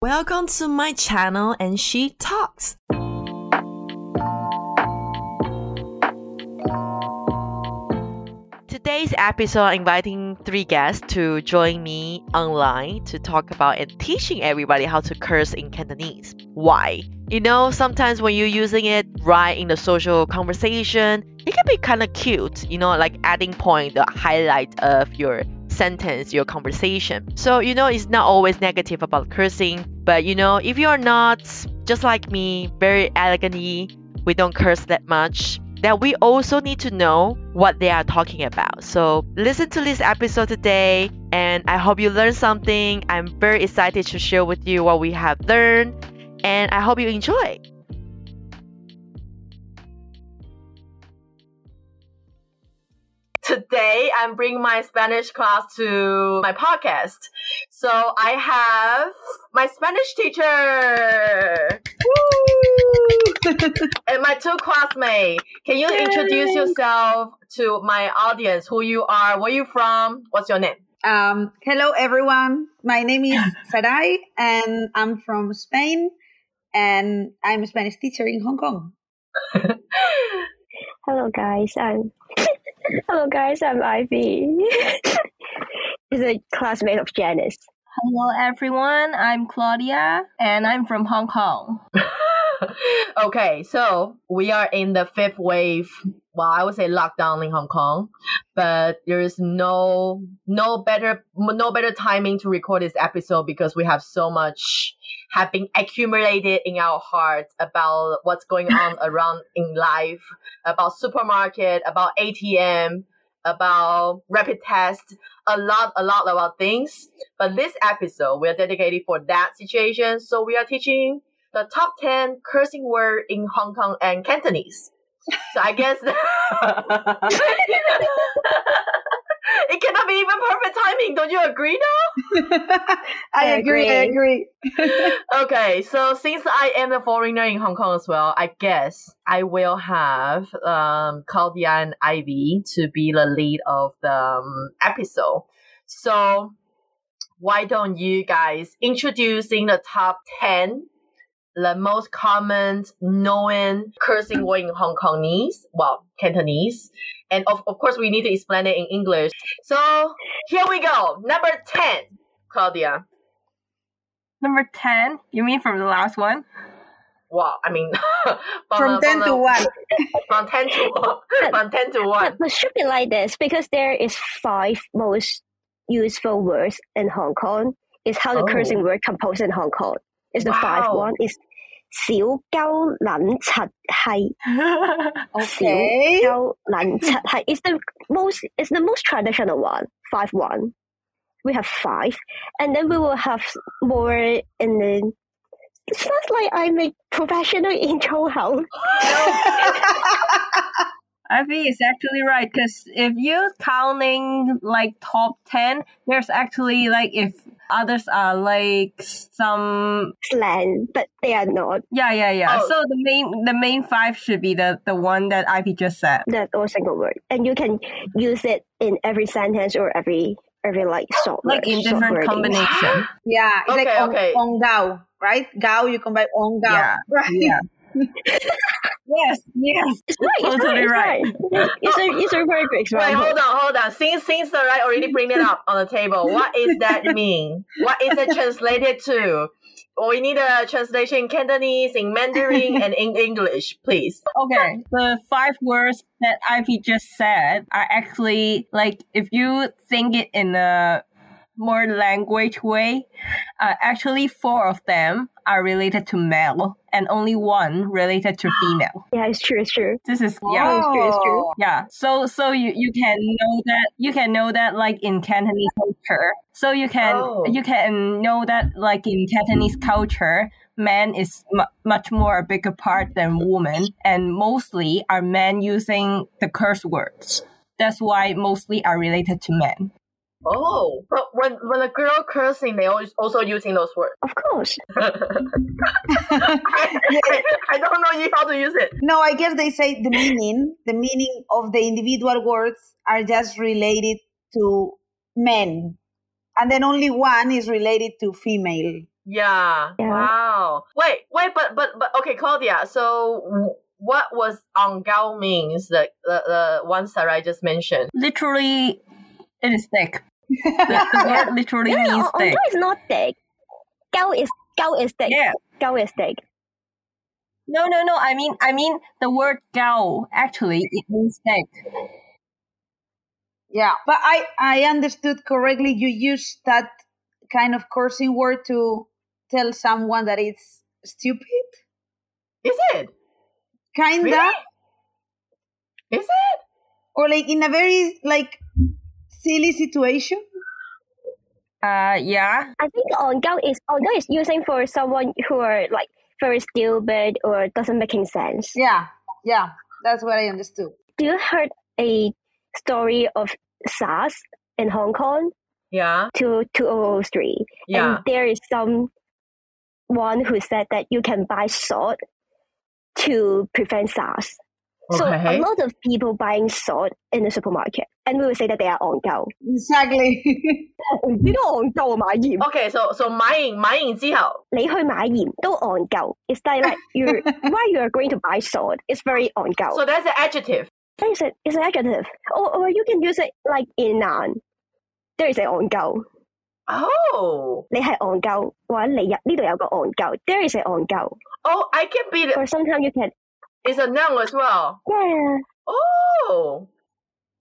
Welcome to my channel and she talks. Today's episode, inviting three guests to join me online to talk about and teaching everybody how to curse in Cantonese. Why? You know, sometimes when you're using it right in the social conversation, it can be kind of cute, you know, like adding point, the highlight of your sentence, your conversation. So, you know, it's not always negative about cursing, but you know, if you're not just like me, very elegantly, we don't curse that much, that we also need to know what they are talking about. So listen to this episode today, and I hope you learn something. I'm very excited to share with you what we have learned, and I hope you enjoy. Today, I'm bringing my Spanish class to my podcast. So I have my Spanish teacher and my two classmates. Can you Yay. introduce yourself to my audience? Who you are? Where you from? What's your name? Um, hello, everyone. My name is Sarai, and I'm from Spain, and I'm a Spanish teacher in Hong Kong. Hello guys, I'm Hello guys, I'm Ivy. Is a classmate of Janice. Hello everyone, I'm Claudia and I'm from Hong Kong. okay, so we are in the fifth wave. Well, I would say lockdown in Hong Kong, but there is no no better no better timing to record this episode because we have so much have been accumulated in our hearts about what's going on around in life, about supermarket, about ATM, about rapid test, a lot, a lot about things. But this episode we are dedicated for that situation. So we are teaching the top 10 cursing word in Hong Kong and Cantonese. So I guess it cannot be even perfect timing. Don't you agree now? I, I agree, I agree. okay, so since I am a foreigner in Hong Kong as well, I guess I will have um, Claudia and Ivy to be the lead of the um, episode. So why don't you guys introducing the top 10 the most common known cursing word in Hong Kongese, well, Cantonese. And of, of course, we need to explain it in English. So here we go. Number 10, Claudia. Number 10, you mean from the last one? Wow, I mean, From the- 10 to the- 1. From 10 to 1. From 10 to 1. But, but should be like this because there is five most useful words in Hong Kong. Is how the Oh. cursing word composed in Hong Kong. Is the five one is 小鸠撚柒系 Okay. 小鸠撚柒系 is the most is the most traditional one five one. We have five, and then we will have more in the. It sounds like I'm a professional in 粗口。 Ivy is actually right because if you're counting like top 10, there's actually like if others are like some slang, but they are not. yeah yeah yeah. Oh. So the main the main five should be the the one that Ivy just said. That or single word, and you can use it in every sentence or every every like short Like word, in different wording. combination. Yeah, it's like Okay, on, okay. on gao, right? Gao, you combine on gao. Yeah, Right. Yeah. yes, yes. It's right. It's Totally right. right. It's, right. it's a it's a very good Wait, hold on, hold on. Since since the right already bring it up on the table, what is that mean? What is it translated to? Well, we need a translation in Cantonese, in Mandarin, and in English, please. Okay, the five words that Ivy just said are actually like if you think it in a more language way, uh, actually four of them are related to male and only one related to female. Yeah, it's true. It's true. This is yeah. it's true, it's true. Oh. Yeah, so so you, you can know that you can know that like in Cantonese culture. So you can Oh. you can know that like in Cantonese culture, man is mu much more a bigger part than woman, and mostly are men using the curse words. That's why mostly are related to men. Oh, but when when a girl cursing, they always also using those words. Of course. I, I don't know you how to use it. No, I guess they say the meaning, the meaning of the individual words are just related to men. And then only one is related to female. Yeah. Yeah. Wow. Wait, wait, but but but okay, Claudia. So what was angao means the the, the ones that I just mentioned? Literally, it is thick. The, the word literally No, no, means on thick. is not thick. Gao is Gao is thick. Yeah. Gao is thick. No, no, no. I mean, I mean the word gao. Actually, it means thick. Yeah, but I I understood correctly. You use that kind of cursing word to tell someone that it's stupid, Is it? kinda, Really? Is it? or like in a very like silly situation. Uh, yeah. I think on Gao is on Gao is using for someone who are like very stupid or doesn't making sense. Yeah, yeah, that's what I understood. Do you heard a story of SARS in Hong Kong Yeah. to 2003? Yeah. And there is some one who said that you can buy salt to prevent SARS. So a Okay. lot of people buying salt in the supermarket, and we will say that they are on go. Exactly. 我唔知道戆鸠买盐， Okay, so so 买完买完之后你去买盐都戆鸠。It's like like you why you are going to buy salt? It's very 戆鸠。 So that's an adjective. It's a, it's an adjective, or, or you can use it like in noun. There is a 戆鸠， Oh. 你系戆鸠，或者你入呢度有个戆鸠。There is a 戆鸠 Oh, I can be the, or sometimes you can it's a noun as well. yeah Oh.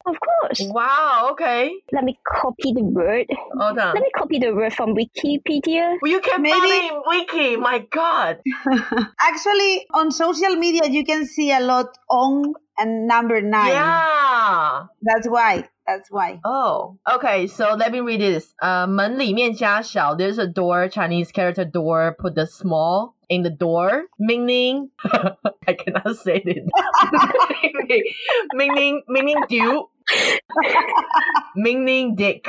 of course. Wow, okay. Let me copy the word. Hold on. Let me copy the word from Wikipedia. You can Maybe- find it in wiki. My God. Actually, on social media, you can see a lot on and number nine. Yeah. That's why. That's why. Oh, okay. So let me read this. Uh, 门里面加小 There's a door, Chinese character door. Put the small in the door, meaning I cannot say it. meaning meaning dude. meaning dick.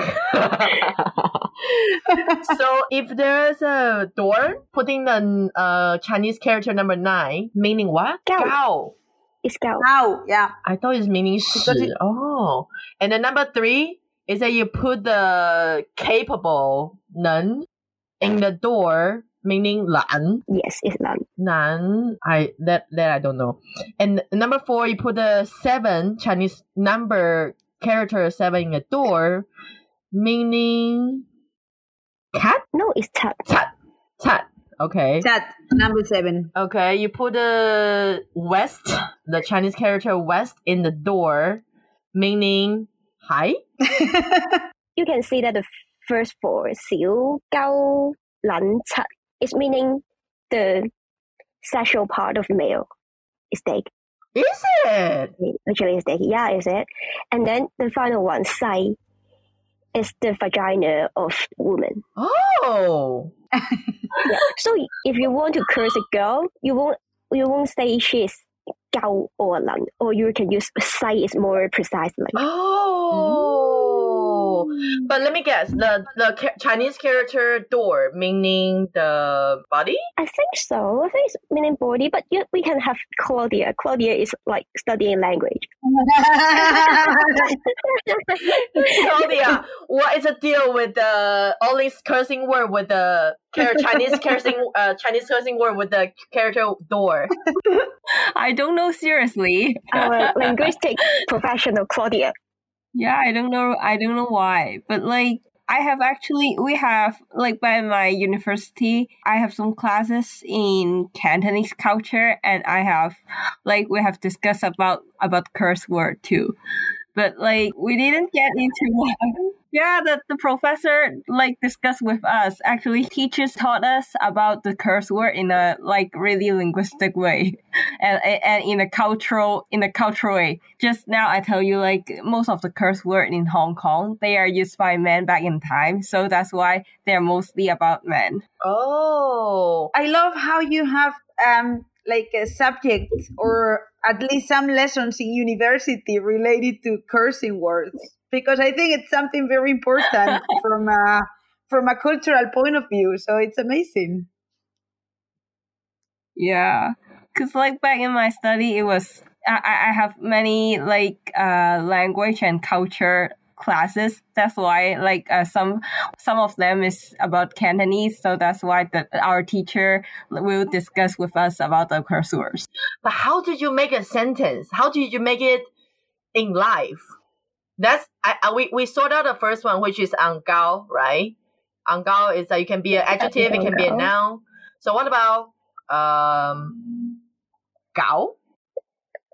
so if there's a door, putting the uh Chinese character number nine, meaning what? Gao. Gao. It's go. Now, yeah. I thought it's meaning Because 是. it- oh. And then number three is that you put the capable 能 in the door, meaning 懒 Yes, it's none. 难 I that that I don't know. And number four, you put the seven Chinese number character seven in the door, meaning cat No, it's tat. cat cat. Okay. That number seven. Okay, you put the west, the Chinese character west, in the door, meaning hi. you can see that the first four, xiu gao lan is meaning the sexual part of male is steak. Is it? Actually, is steak. Yeah, is it? And then the final one, sai, is the vagina of woman. Oh yeah. So if you want to curse a girl, you won't you won't say she's gao or lan, or you can use sai is more precisely. Oh. Mm. But let me guess. The the ca- Chinese character door meaning the body. I think so. I think it's meaning body, but you, we can have Claudia. Claudia is like studying language. Claudia, what is the deal with the all these cursing word with the Chinese cursing uh Chinese cursing word with the character door? I don't know seriously. Our linguistic professional, Claudia. Yeah, I don't know. I don't know why, but like I have actually we have like by my university, I have some classes in Cantonese culture, and I have like we have discussed about about curse word too, but like we didn't get into what. Yeah, the, the professor like discussed with us. Actually, teachers taught us about the curse word in a like really linguistic way, and and in a cultural in a cultural way. Just now, I tell you like most of the curse word in Hong Kong they are used by men back in time, so that's why they're mostly about men. Oh. I love how you have um like a subject or at least some lessons in university related to cursing words because I think it's something very important from a from a cultural point of view. So it's amazing. Yeah, because like back in my study, it was I I I have many like uh language and culture classes. That's why like uh, some some of them is about Cantonese. So that's why the, our teacher will discuss with us about the curse words. But how did you make a sentence? How did you make it in life? That's I, I we we sort out the first one, which is angao, right? Angao is that you can be an adjective, it can be a noun. So what about um gao?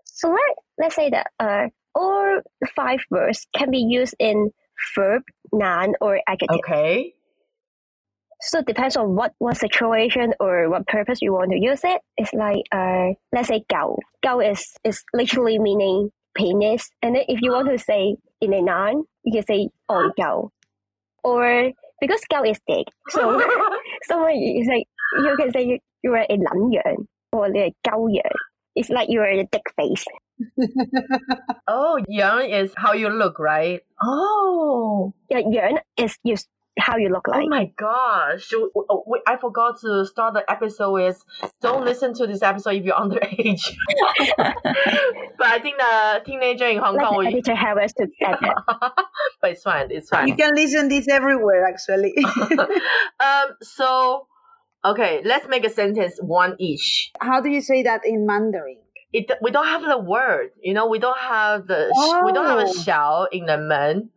So let let's say that uh, all five verbs can be used in verb, noun, or adjective. Okay. So it depends on what, what situation or what purpose you want to use it. It's like uh, let's say gao. Gao is is literally meaning penis. And then if you want to say in a noun, you can say on gao. Or because gao is dick, so someone is like you can say you, you are a lan yuan or a gao yuan. It's like you are a dick face. Oh, young is how you look, right? Oh. Yeah, 樣 is you how you look like. Oh my gosh. Should- oh, I forgot to start the episode with don't listen to this episode if you're underage. but I think the teenager in Hong like Kong the will. editor Harris to add that. but it's fine. It's fine. You can listen this everywhere, actually. um. So, okay, let's make a sentence one each. How do you say that in Mandarin? It we don't have the word. You know, we don't have the sh we don't have a Oh. 小 in the men.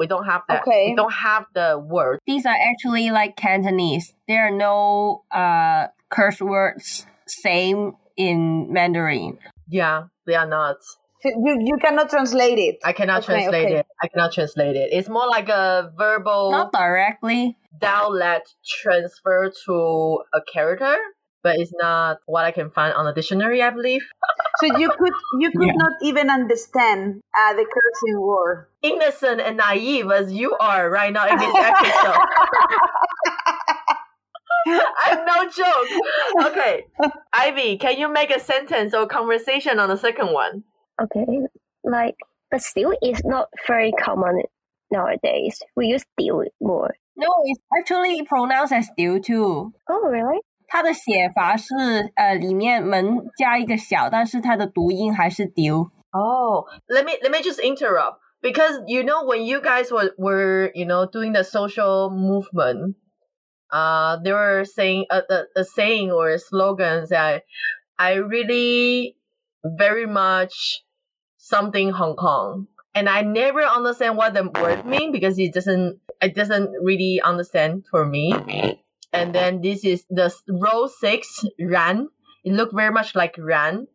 We don't have that. Okay. We don't have the word. These are actually like Cantonese. There are no uh, curse words same in Mandarin. Yeah, they are not. So You, you cannot translate it. I cannot Okay, translate okay. it. I cannot translate it. It's more like a verbal Not directly. dialect transfer to a character, but it's not what I can find on the dictionary, I believe. So you could you could Yeah. not even understand uh, the cursing word. Innocent and naive as you are right now in this episode. I'm no joke. Okay, Ivy, can you make a sentence or conversation on the second one? Okay, like, but still it's not very common nowadays. We use 屌 more. No, it's actually pronounced as 丢 too. Oh, really? 它的写法是呃里面门加一个小，但是它的读音还是丢。 Oh, let me let me just interrupt because you know when you guys were were you know doing the social movement, uh, they were saying a a, a saying or a slogan that I really very much something Hong Kong, and I never understand what the word mean because it doesn't it doesn't really understand for me. And then this is the s- row six ran. It looked very much like ran,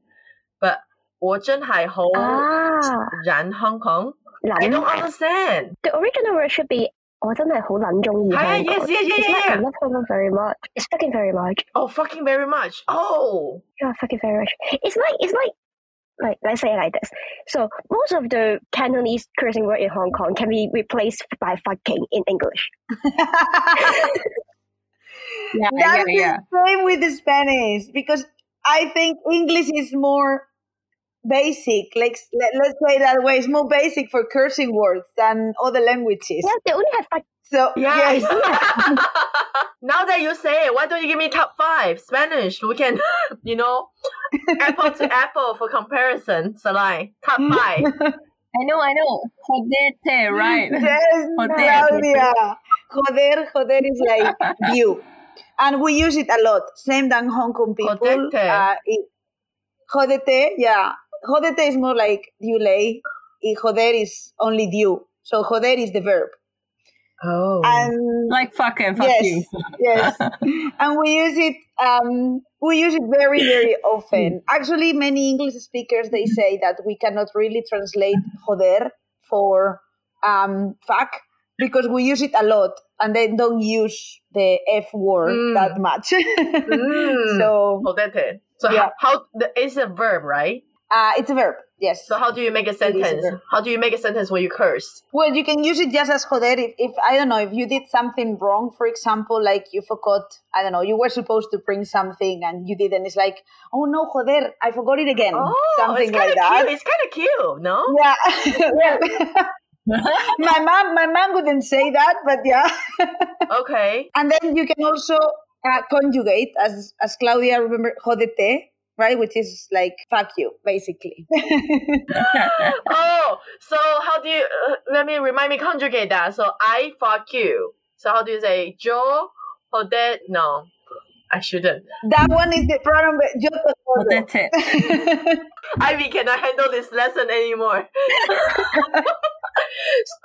but 我真系好 Ah, 人 Hong Kong. I 撚 don't understand. The original word should be 我真系好撚中意系啊香港。 yes, yes, yes, It's like yeah, I yeah. love Hong Kong very much. It's fucking very much. Oh, fucking very much. Oh, Yeah, fucking very much. It's like it's like like let's say it like this. So most of the Cantonese cursing word in Hong Kong can be replaced by fucking in English. Yeah, That's yeah, yeah. the same with the Spanish because I think English is more basic. Like let, let's say that way, it's more basic for cursing words than other languages. Yeah, they only have fuck. So yes. yes, now that you say it, why don't you give me top five Spanish? We can, you know, apple to apple for comparison. Salai, top five. I know, I know. Jodete, right? yes, Joder. Claudia. Joder, joder is like you, and we use it a lot. Same than Hong Kong people. Jodete. Uh, it, jodete, yeah. Jodete is more like you lay. Joder is only you. So joder is the verb. Oh. And Like fuck and fuck yes, you. yes, and we use it. Um, we use it very, very often. Actually, many English speakers they say that we cannot really translate joder for um, fuck because we use it a lot, and they don't use the f word Mm. that much. Mm. so Jodete. So Yeah. how, how it's a verb, right? uh, it's a verb. Yes. So how do you make a is a sentence? How do you make a sentence when you curse? Well, you can use it just as joder. If, if I don't know, if you did something wrong, for example, like you forgot, I don't know, you were supposed to bring something and you didn't. It's like, oh no, joder, I forgot it again. Oh, something it's like kind of that. cute. It's kind of cute, no? Yeah. Well, my mom, my mom wouldn't say that, but yeah. Okay. And then you can also uh, conjugate, as as Claudia remember, jodete. right? Which is like fuck you, basically. oh, so how do you? Uh, let me remind me conjugate that. So I fuck you. So how do you say yo joder? No, I shouldn't. that one is the pronoun. Yo te Well, that's it. Ivy cannot handle this lesson anymore.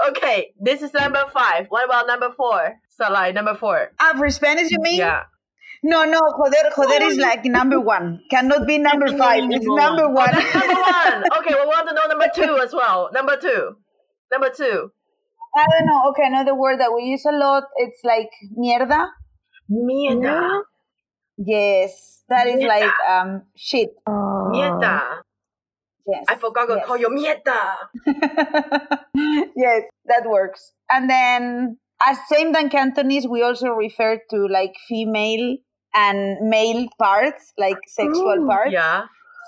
okay, this is number five. What about number four? Salai, number four. ah, for Spanish, you mean? Yeah. No, no, joder, joder is like number one. Cannot be number five. It's number Oh, one. that's number one. Okay, we want to know number two as well. Number two. Number two. I don't know. Okay, another word that we use a lot. It's like mierda. Mierda. Yes, that is Mierda. like um shit. Oh. Mierda. Yes, I forgot to yes. call you mierda. yes, that works. And then, as same than Cantonese, we also refer to like female and male parts, like sexual Ooh. parts. Yeah.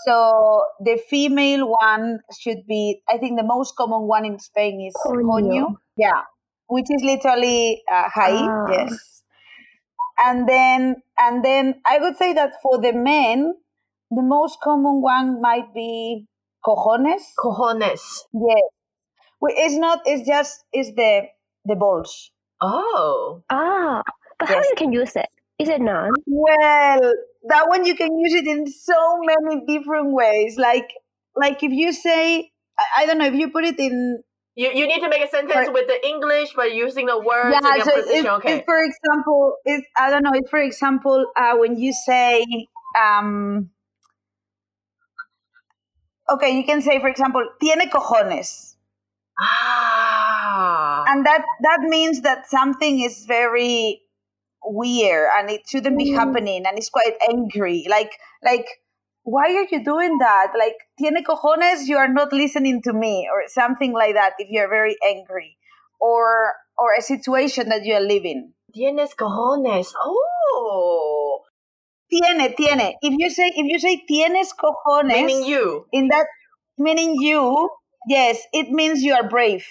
So the female one should be, I think, the most common one in Spain is Coño. coño. Yeah, which is literally uh, high. Ah. Yes. And then, and then I would say that for the men, the most common one might be cojones. Cojones. Yes. Well, it's not. It's just. It's the the balls. Oh. Ah, but how you can use it? Is it none? Well, that one you can use it in so many different ways. Like, like if you say, I, I don't know, if you put it in. You, you need to make a sentence For- with the English, but using the words Yeah. in So position. if, okay. if, for example, it's I don't know. If for example, uh, when you say, um, okay, you can say, for example, tiene cojones. ah. and that that means that something is very weird and it shouldn't be Mm. happening and it's quite angry like like why are you doing that like tiene cojones you are not listening to me or something like that if you're very angry or or a situation that you are living Tienes cojones. Oh. tiene tiene if you say if you say tienes cojones Meaning you. in that meaning you yes it means you are brave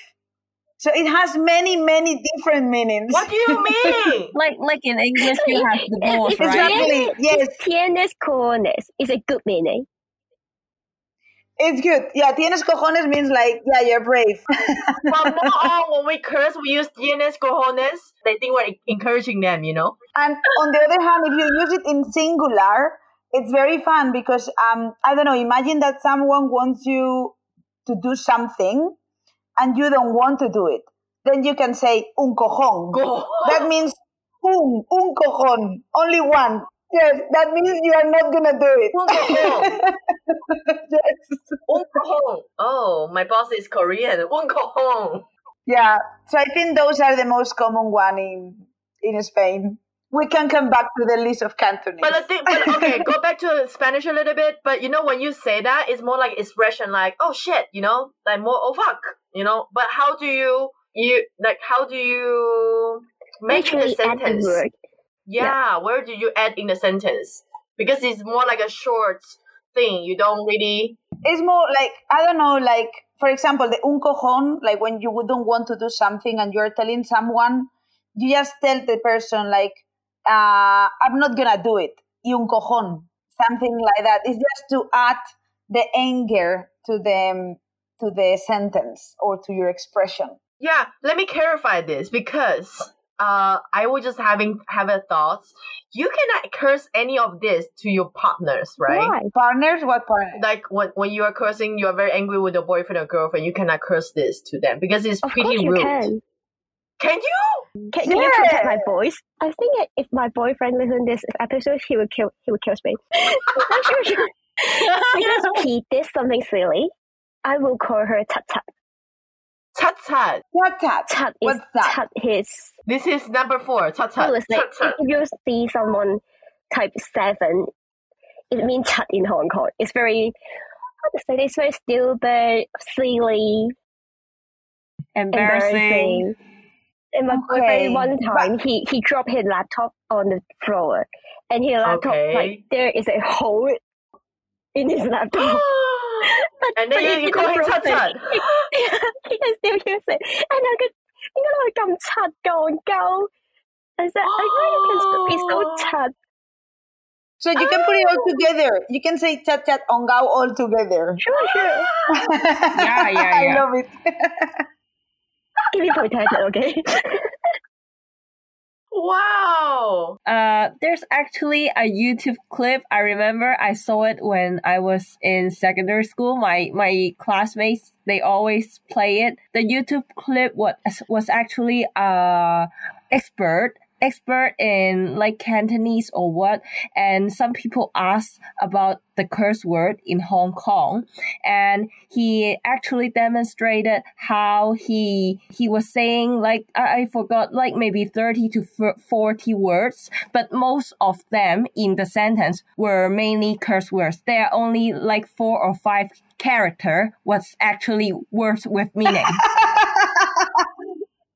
so it has many many different meanings What do you mean? Like like in English, you have the balls, right? Exactly. Yes. Tienes cojones is a good meaning. It's good. Yeah, tienes cojones means like, yeah, you're brave. From now on, when we curse, we use tienes cojones. They think we're encouraging them, you know? and on the other hand, if you use it in singular, it's very fun because um, I don't know. Imagine that someone wants you to do something, and you don't want to do it. Then you can say un cojón. Go. That means un, un cojón, only one. Yes, that means you are not gonna do it. Un cojón. yes. Un cojón. Oh, my boss is Korean. Un cojón. Yeah. So I think those are the most common one in in Spain. We can come back to the list of Cantonese. But the thing, but okay, go back to Spanish a little bit. But you know, when you say that, it's more like expression, like "oh shit," you know, like more "oh fuck," you know. But how do you you like? How do you make in a the sentence? word. Yeah, where do you add in the sentence? Because it's more like a short thing. You don't really. it's more like I don't know, like for example, the un cojón, like when you wouldn't want to do something and you're telling someone, you just tell the person like, uh, "I'm not gonna do it." Y un cojón, something like that. It's just to add the anger to the to the sentence or to your expression. Yeah, let me clarify this because uh, I was just having have a thoughts. You cannot curse any of this to your partners, right? Why? Partners, what partners? like when, when you are cursing, you are very angry with your boyfriend or girlfriend. You cannot curse this to them because it's Of pretty rude. Can. Can you? Can, can you protect my voice? I think if my boyfriend listens this episode, he would kill. He would kill me. I'm sure he- because he did something silly. I will call her Tut Tut. Tut tut. What that? Tut is What's that? Tut his. This is number four. Tut tut. Honestly, Tut tut. if you see someone type seven, it means Tut in Hong Kong. It's very how to say this? Very stupid, silly, Embarrassing. embarrassing and my okay. boyfriend one time he he dropped his laptop on the floor, and his laptop okay. like there is a hole in his laptop. and then you, call him yeah, he can still use it. And I could, you know, like I'm Chad Gong go. I said. I know you can be so Chad. So you oh. can put it all oh. together. You can say Chat Chat on go all together. Sure, sure. yeah, yeah, yeah. I love it. Keep me protected, okay? Wow. Uh, there's actually a YouTube clip. I remember I saw it when I was in secondary school. My my classmates they always play it. The YouTube clip was was actually uh expert expert in like Cantonese or what, and some people asked about the curse word in Hong Kong, and he actually demonstrated how he he was saying like I, I forgot like maybe thirty to forty words, but most of them in the sentence were mainly curse words. There are only like four or five character was actually words with meaning.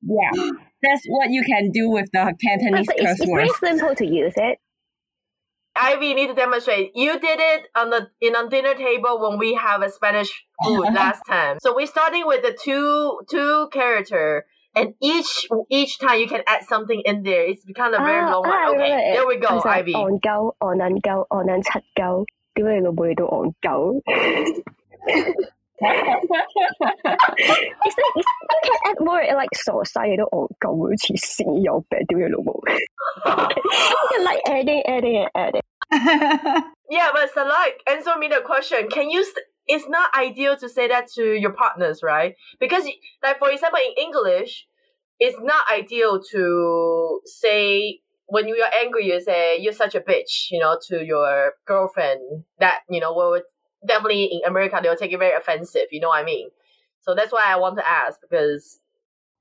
yeah That's what you can do with the Cantonese But curse it's, it's very words. simple to use it. Ivy, you need to demonstrate. You did it on the in on dinner table when we have a Spanish food last time. So we're starting with the two two character, and each each time you can add something in there. It's become a very Ah, long ah, one. I Okay, remember it. there we go, It's like Ivy. 戆鸠、戆撚鸠、戆撚柒鸠，屌你老母你都戆鸠。 It's like it's, you can add more like 傻晒你都戆鸠，好似屎有病，屌你老母。you can like adding, adding, and adding. Yeah, but Salak, answer me the question. Can you? s- It's not ideal to say that to your partners, right? Because, y- like for example, in English, it's not ideal to say when you are angry. You say you're such a bitch, you know, to your girlfriend. That you know will definitely in America they'll take it very offensive. You know what I mean? So that's why I want to ask because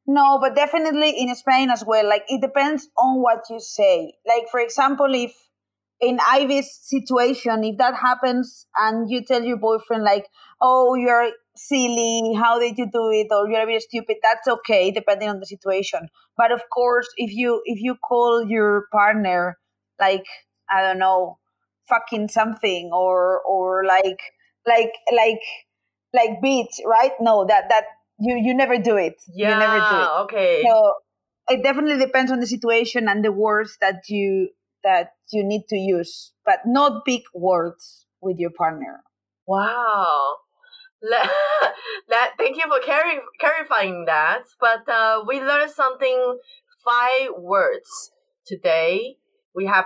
No, but definitely in Spain as well. Like it depends on what you say. Like for example, if in Ivy's situation, if that happens and you tell your boyfriend like, "Oh, you're silly. How did you do it?" or "You're a bit stupid," that's okay, depending on the situation. But of course, if you if you call your partner like I don't know, fucking something or or like like like like bitch, right? No, that that you you never do it. yeah, You never do it. okay. So it definitely depends on the situation and the words that you that you need to use, but not big words with your partner. Wow. That thank you for clari- clarifying that. But uh, we learned something five words today. We have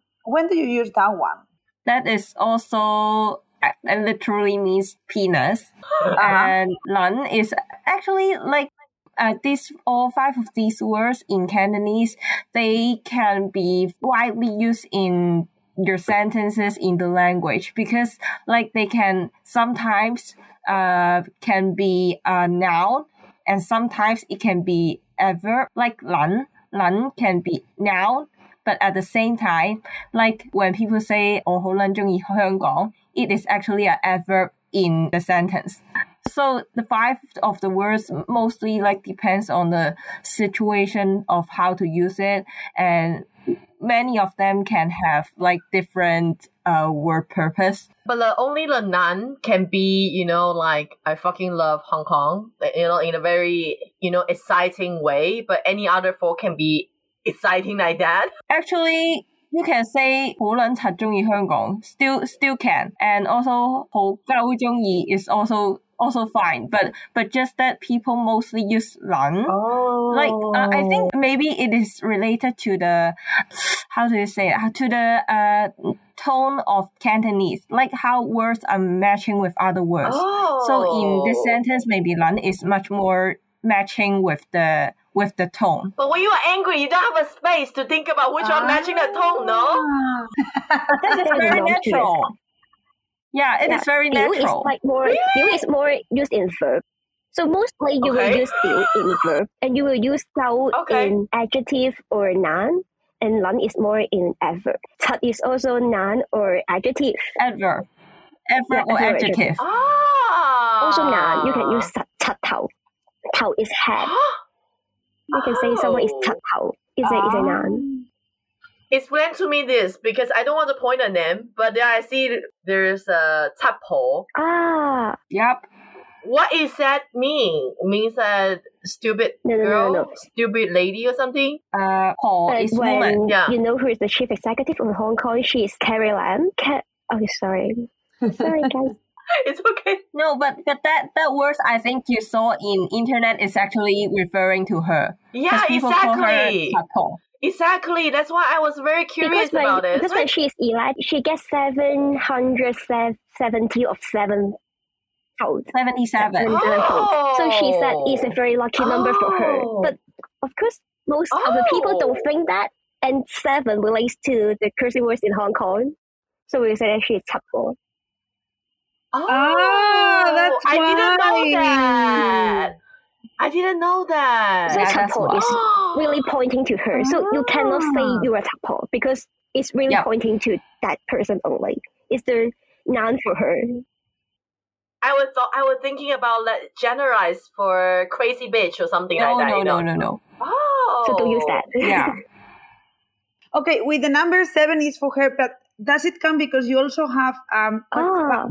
When do you use that one? That is also uh, literally means penis. Uh-huh. And Lan is actually like uh, these all five of these words in Cantonese, they can be widely used in your sentences in the language because like they can sometimes uh can be a noun and sometimes it can be a verb like lan lan can be noun but at the same time like when people say 我好撚钟意香港 it is actually an adverb in the sentence so the five of the words mostly like depends on the situation of how to use it and many of them can have like different uh word purpose But the, only the nun can be, you know, like I fucking love Hong Kong, like, you know, in a very, you know, exciting way. But any other four can be exciting like that. actually you can say 好撚柒钟意香港 still still can and also 好鸠钟意 is also also fine but but just that people mostly use 撚 Oh, like uh, I think maybe it is related to the how do you say it? to the uh tone of Cantonese, like how words are matching with other words. So in this Oh. sentence, maybe 撚 is much more matching with the with the tone. But when you are angry, you don't have a space to think about which ah. one matching the tone, no? Ah. that is very natural. Yeah, it yeah. is very natural. Is like more, really? is more used in verb. So mostly you okay. will use you in verb and you will use tau okay. in adjective or noun and lan is more in adverb. Tat is also noun or adjective. Adverb. Adverb yeah, or adverb adjective. adjective. Ah. Also noun, you can use tat Tau is head. You can say someone is Oh. 柒頭. Is a is a noun. Explain to me this because I don't want to point a name, but there I see there's a tapo. Ah, Yep. What is that mean? Means a stupid No, no, no, girl, no, no. stupid lady or something? Uh, Paul but is when woman. Yeah. you know who is the chief executive of Hong Kong, she is Carrie Lam. Ca- oh, sorry, sorry guys. It's okay. No, but but that that words I think you saw in internet is actually referring to her. 'Cause Yeah, people call her exactly. Exactly. That's why I was very curious because when, about it. because when she is elect, she gets seven hundred seventy of seven votes. Seventy-seven. Seven votes. So she said oh. it's a very lucky number for her. Oh. But of course, most of the people don't Oh. think that. And seven relates to the cursing words in Hong Kong. So we say actually it's Tapo. Oh, Ah, that's I didn't know that. I didn't know that. So Yeah, that's Tapo why. is really pointing to her. So you cannot say Ah. you're a Tapo because it's really Yep. pointing to that person only. It's the noun for her. I was thought I was thinking about like generalize for crazy bitch or something No, like that. no, you know? no, no, no. Oh, So don't use that. Yeah. Okay, with the number seven is for her, but does it come because you also have um Ah.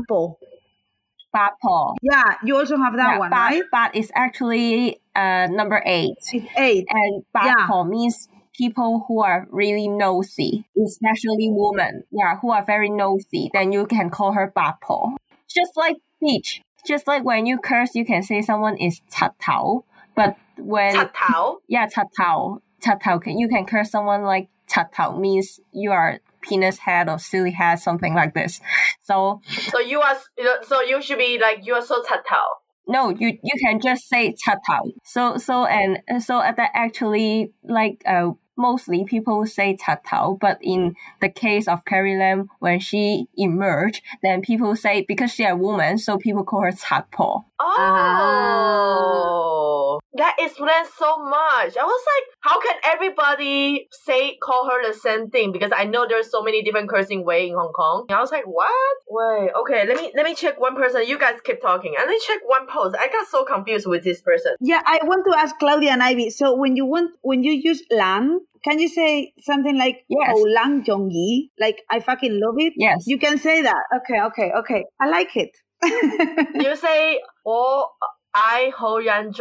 Bapple. Yeah, you also have that yeah, one, but, right? But it's actually uh, number eight. It's eight. And Bapple yeah. means people who are really nosy, especially women. Yeah, who are very nosy. Then you can call her Bapple. Just like beach. Just like when you curse, you can say someone is chatao. But when chatao, yeah, chatao, chatao, can you can curse someone like chatao means you are penis head or silly head, something like this. So, so you are so you should be like you are so tatao. No, you you can just say tatao. So so and so at that actually like uh mostly people say tatao, but in the case of Carrie Lam, when she emerged, then people say because she a woman, so people call her tatpo. Oh, uh, that explains so much. I was like, how can everybody say call her the same thing? Because I know there's so many different cursing way in Hong Kong. And I was like, what? Wait, okay. Let me let me check one person. You guys keep talking. Let me check one post. I got so confused with this person. Yeah, I want to ask Claudia and Ivy. So when you want when you use lamb can you say something like yes. Oh, Lang jongi Like I fucking love it. Yes. You can say that. Okay, okay, okay. I like it. you say Oh I Ho Ran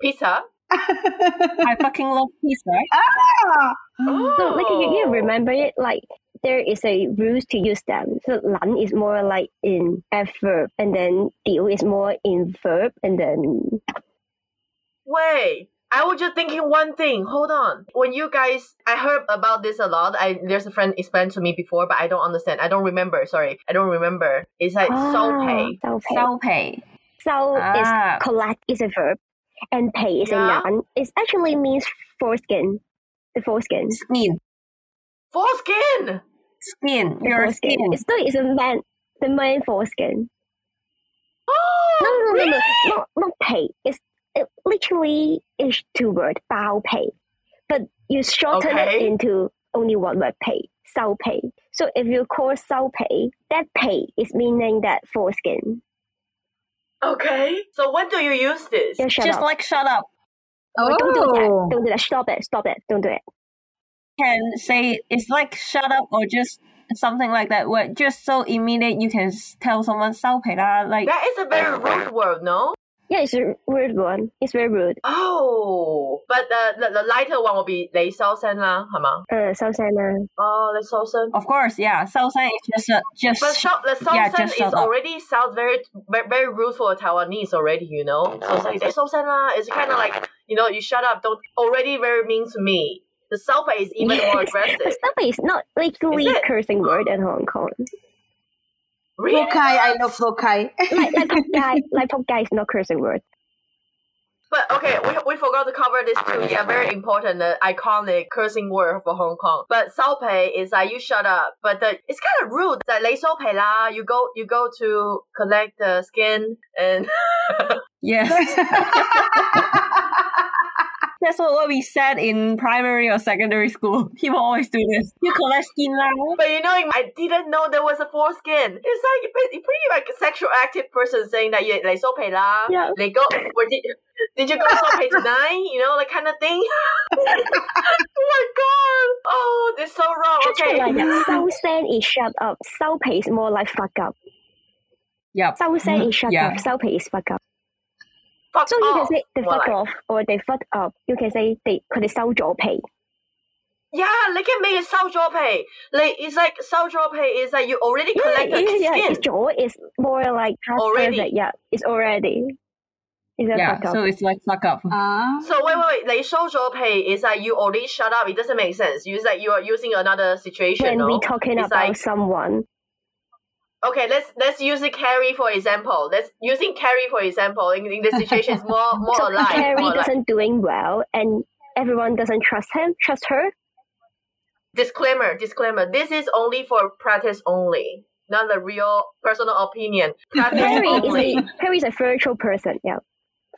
pizza. I fucking love pizza. Ah! Oh. So like you, you remember it like there is a rules to use them. So lan is more like in adverb, and then deal is more in verb, and then. Wait, I was just thinking one thing. Hold on. When you guys, I heard about this a lot. I there's a friend explained to me before, but I don't understand. I don't remember. Sorry, I don't remember. It's like so pay. Ah, So pay. So pay. So Ah. is collect is a verb and pay is Yeah. a noun. It actually means foreskin. The foreskin. Skin. Foreskin. Skin. The Your foreskin. skin. It's not. It's a man the man foreskin. Oh, No no no really? no no not not pay. It's it literally is two word bao pay. But you shorten it Okay. into only one word pay. Sao pay. So if you call sao pay, that pay is meaning that foreskin. Okay. So when do you use this? Just shut Just up. like shut up. Oh, don't do that. Oh. Don't do that. Stop it. Stop it. Don't do it. Can say it's like shut up or just something like that. Where just so immediate you can s- tell someone 收皮啦. Like That is a very rude word, no? Yeah, it's a rude one. It's very rude. Oh, but the, the, the lighter one will be 你收声啦，系嘛？Uh, so sana.哦，你收声。 of course, yeah. 收声 is just a, just But so, the 收 yeah, 声 just is shut up. already sounds very, very very rude for Taiwanese already, you know. So say 你收声啦 It's kind of like you know you shut up. Don't already very mean to me. The 收皮 is even more aggressive. But stuff is not legally Is it? cursing word in Hong Kong. Really? I love Pokai. like, like like Pokai is not cursing word. But okay, we, we forgot to cover this too. Yeah, very important, iconic cursing word for Hong Kong. But Sao Pei is like you shut up. But the, it's kind of rude that like, Lei Sao Pei la. You go you go to collect the skin and yes. That's what, what we said in primary or secondary school. People always do this. You collect skin now. But you know, I didn't know there was a foreskin. It's like pretty like a sexual active person saying that you like so pay la. Yeah. They go did, did you go so pay tonight? You know, that kind of thing. oh my god. Oh, this so wrong. Okay. like so sand is shut up. So pay is more like fuck up. Yeah. So sand is shut yeah. up. So pay is fuck up Fuck So you can off. say they More fuck like- off or they fuck up. You can say they 佢哋收咗皮。 Yeah, they can make it 收咗皮. Like it's like 收咗皮is like you already Yeah, collected yeah, yeah. skin. It's 咗 is more like past Already. perfect. Yeah, it's already. It's a Yeah, fuck up. so it's like fuck up. Ah. So wait, wait, wait. 你收咗皮 is like you already shut up. It doesn't make sense. It's like you are using another situation. when no? we talking It's about like- someone. Okay, let's let's use it Carrie for example. Let's using Carrie for example in, in the situation is more more so alive. Carrie more doesn't doing well, and everyone doesn't trust him, trust her. Disclaimer, disclaimer. This is only for practice only, not the real personal opinion. Practice Carrie is a Carrie is a virtual person. Yeah,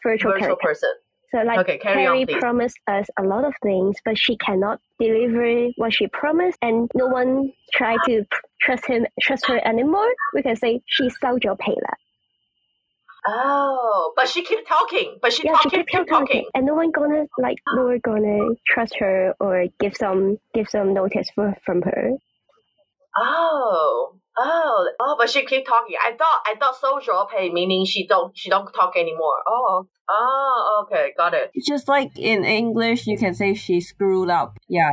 virtual, Virtual person. So like Okay, carry on, Carrie please. promised us a lot of things, but she cannot deliver what she promised, and no one try to pr- trust him, trust her anymore. We can say she 收咗皮啦. Oh, but she keep talking. But she Yeah, she talking, keep keep talking, talking. and no one gonna like, no one gonna trust her or give some give some notice for, from her. Oh, oh, oh! But she keep talking. I thought I thought social pay meaning she don't she don't talk anymore. Oh, oh, okay, got it. Just like in English, you can say she screwed up. Yeah,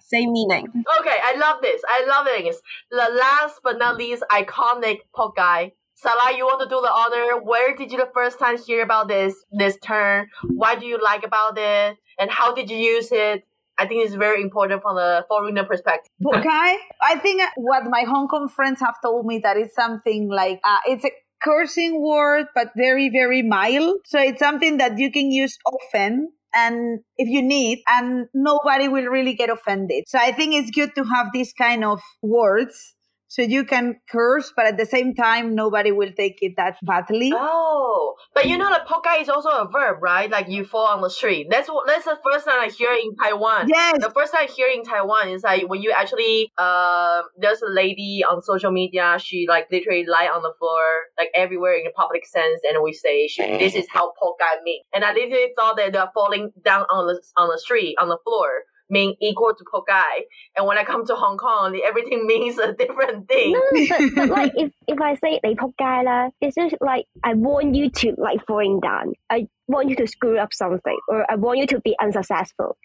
same meaning. Okay, I love this. I love it. The last but not least, iconic pop guy. Salah, you want to do the honor? Where did you the first time hear about this this term? Why do you like about it? And how did you use it? I think it's very important from the foreigner perspective. Okay. I think what my Hong Kong friends have told me that it's something like uh, it's a cursing word, but very, very mild. So it's something that you can use often and if you need, and nobody will really get offended. So I think it's good to have these kind of words so you can curse, but at the same time, nobody will take it that badly. Oh, but you know the pokai is also a verb, right? Like you fall on the street. That's what. That's the first time I hear in Taiwan. Yes. The first time I hear in Taiwan is like when you actually uh there's a lady on social media. She like literally lie on the floor like everywhere in the public sense, and we say she, this is how pokai mean. And I literally thought that they're falling down on the on the street on the floor Mean equal to pokai, and when I come to Hong Kong, everything means a different thing. No, but, but like if, if I say 你仆街啦, it's just like I want you to like falling down. I want you to screw up something, or I want you to be unsuccessful.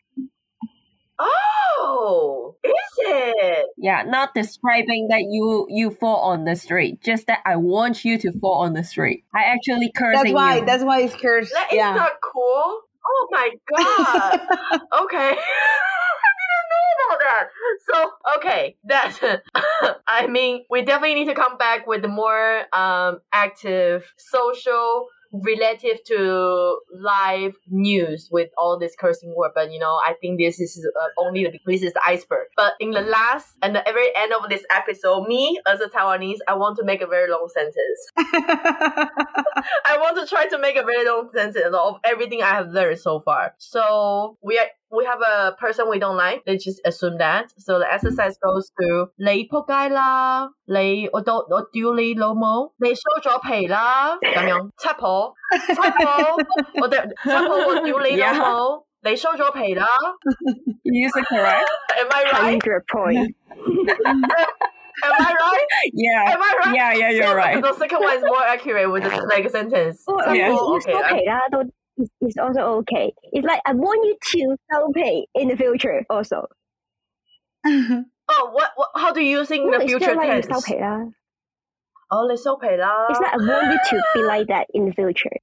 Oh, is it? Yeah, not describing that you you fall on the street. Just that I want you to fall on the street. I actually cursing That's why. you. That's why it's cursed. That is yeah. not cool. Oh my god. okay. that. So okay, that I mean, we definitely need to come back with more um active social relative to live news with all this cursing word but you know i think this is uh, only the this is the iceberg but in the last and the very end of this episode me as a taiwanese i want to make a very long sentence I want to try to make a very long sentence of everything I have learned so far. So we are, we have a person we don't like. Let's just assume that. So the exercise goes to 你仆街啦，你我都我屌你老母，你收咗皮啦，咁样七婆七婆，我哋七婆我屌你老母，你收咗皮啦。 You use it correct? Am I right? Hundred point. Am I right? Yeah. Am I right? Yeah, yeah, you're So right. The second one is more accurate with the like sentence. Or So, Yes. you okay, 收 I- 皮啦都 is is also okay. It's like I want you to 收皮 in the future also. Oh, what, what? How do you using No, the it's future not like 你 tense? 收皮啦. Oh, 你收皮啦。 It's like I want you to be like that in the future.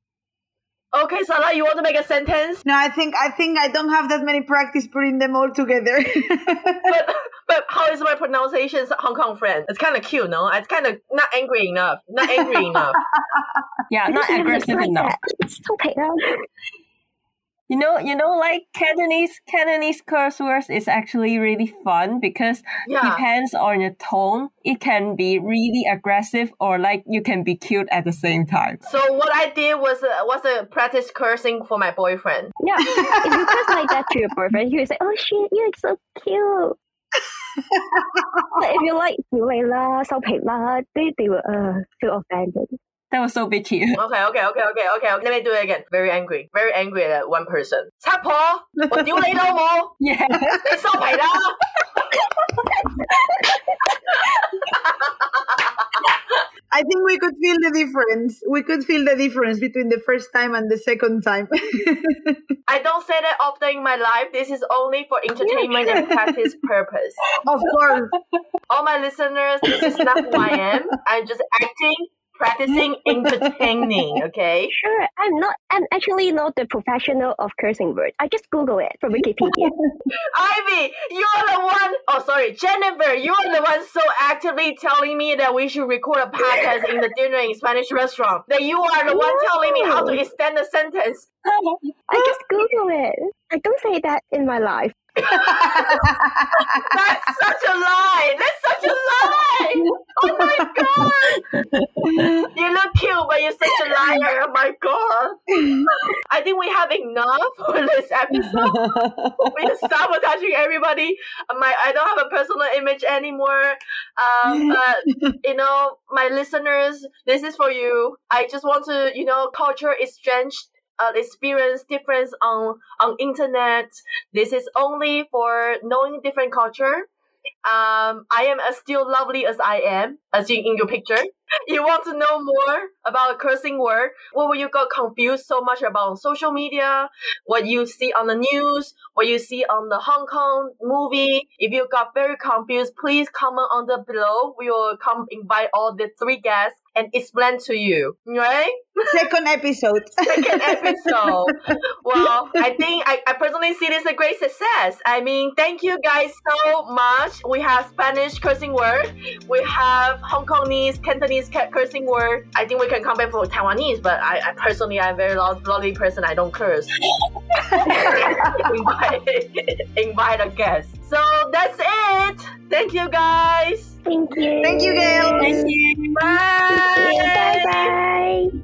Okay, Salah, you want to make a sentence? No, I think I think I don't have that many practice putting them all together. But but how is my pronunciation Hong Kong friend? It's kind of cute, no? It's kind of not angry enough. Not angry enough. yeah, not aggressive enough. Don't take. You know, you know, like Cantonese Cantonese curse words is actually really fun because yeah. depends on your tone. It can be really aggressive or like you can be cute at the same time. So what I did was uh, was a practice cursing for my boyfriend. Yeah, if you curse like that to your boyfriend, he would say, "Oh shit, you're so cute." but if you like 屌你啦、收皮啦，they they will uh feel offended. That was so bitchy. Okay, okay, okay, okay, okay. Let me do it again. Very angry, very angry at one person. 七婆，我屌你老母， yeah. 你收皮啦！ I think we could feel the difference. We could feel the difference between the first time and the second time. I don't say that often in my life. This is only for entertainment and practice purpose. of course. All my listeners, this is not who I am. I'm just acting, practicing, entertaining. Okay. Sure, I'm not. I'm actually not the professional of cursing words. I just Google it from Wikipedia. Ivy, you're the one oh sorry, Jennifer, you're the one so actively telling me that we should record a podcast in the dinner in Spanish restaurant. That you are the one telling me how to extend the sentence. I just Google it. I don't say that in my life. That's such a lie. That's such a lie. Oh my god. You look cute, but you're such a liar. Oh my god. I think we have enough for this episode. we just sabotaging everybody. My I don't have a personal image anymore. Um, but you know, my listeners, this is for you. I just want to, you know, culture exchange. Uh, experience difference on on internet. This is only for knowing different culture. Um, I am as still lovely as I am, as in, in your picture. You want to know more about a cursing word? What will you got confused so much about social media? What you see on the news? What you see on the Hong Kong movie? If you got very confused, please comment on the below. We will come invite all the three guests and explain to you. Right? Second episode. second episode. well, I think I, I personally see this a great success. I mean, thank you guys so much. We have Spanish cursing word. We have Hong Kongese, Cantonese cursing word. I think we can come back for Taiwanese, but I, I personally, I'm a very loud, lovely person. I don't curse. invite, invite a guest. So that's it. Thank you guys. Thank you. Thank you, Gail. Thank you. Bye. Thank you. Bye bye.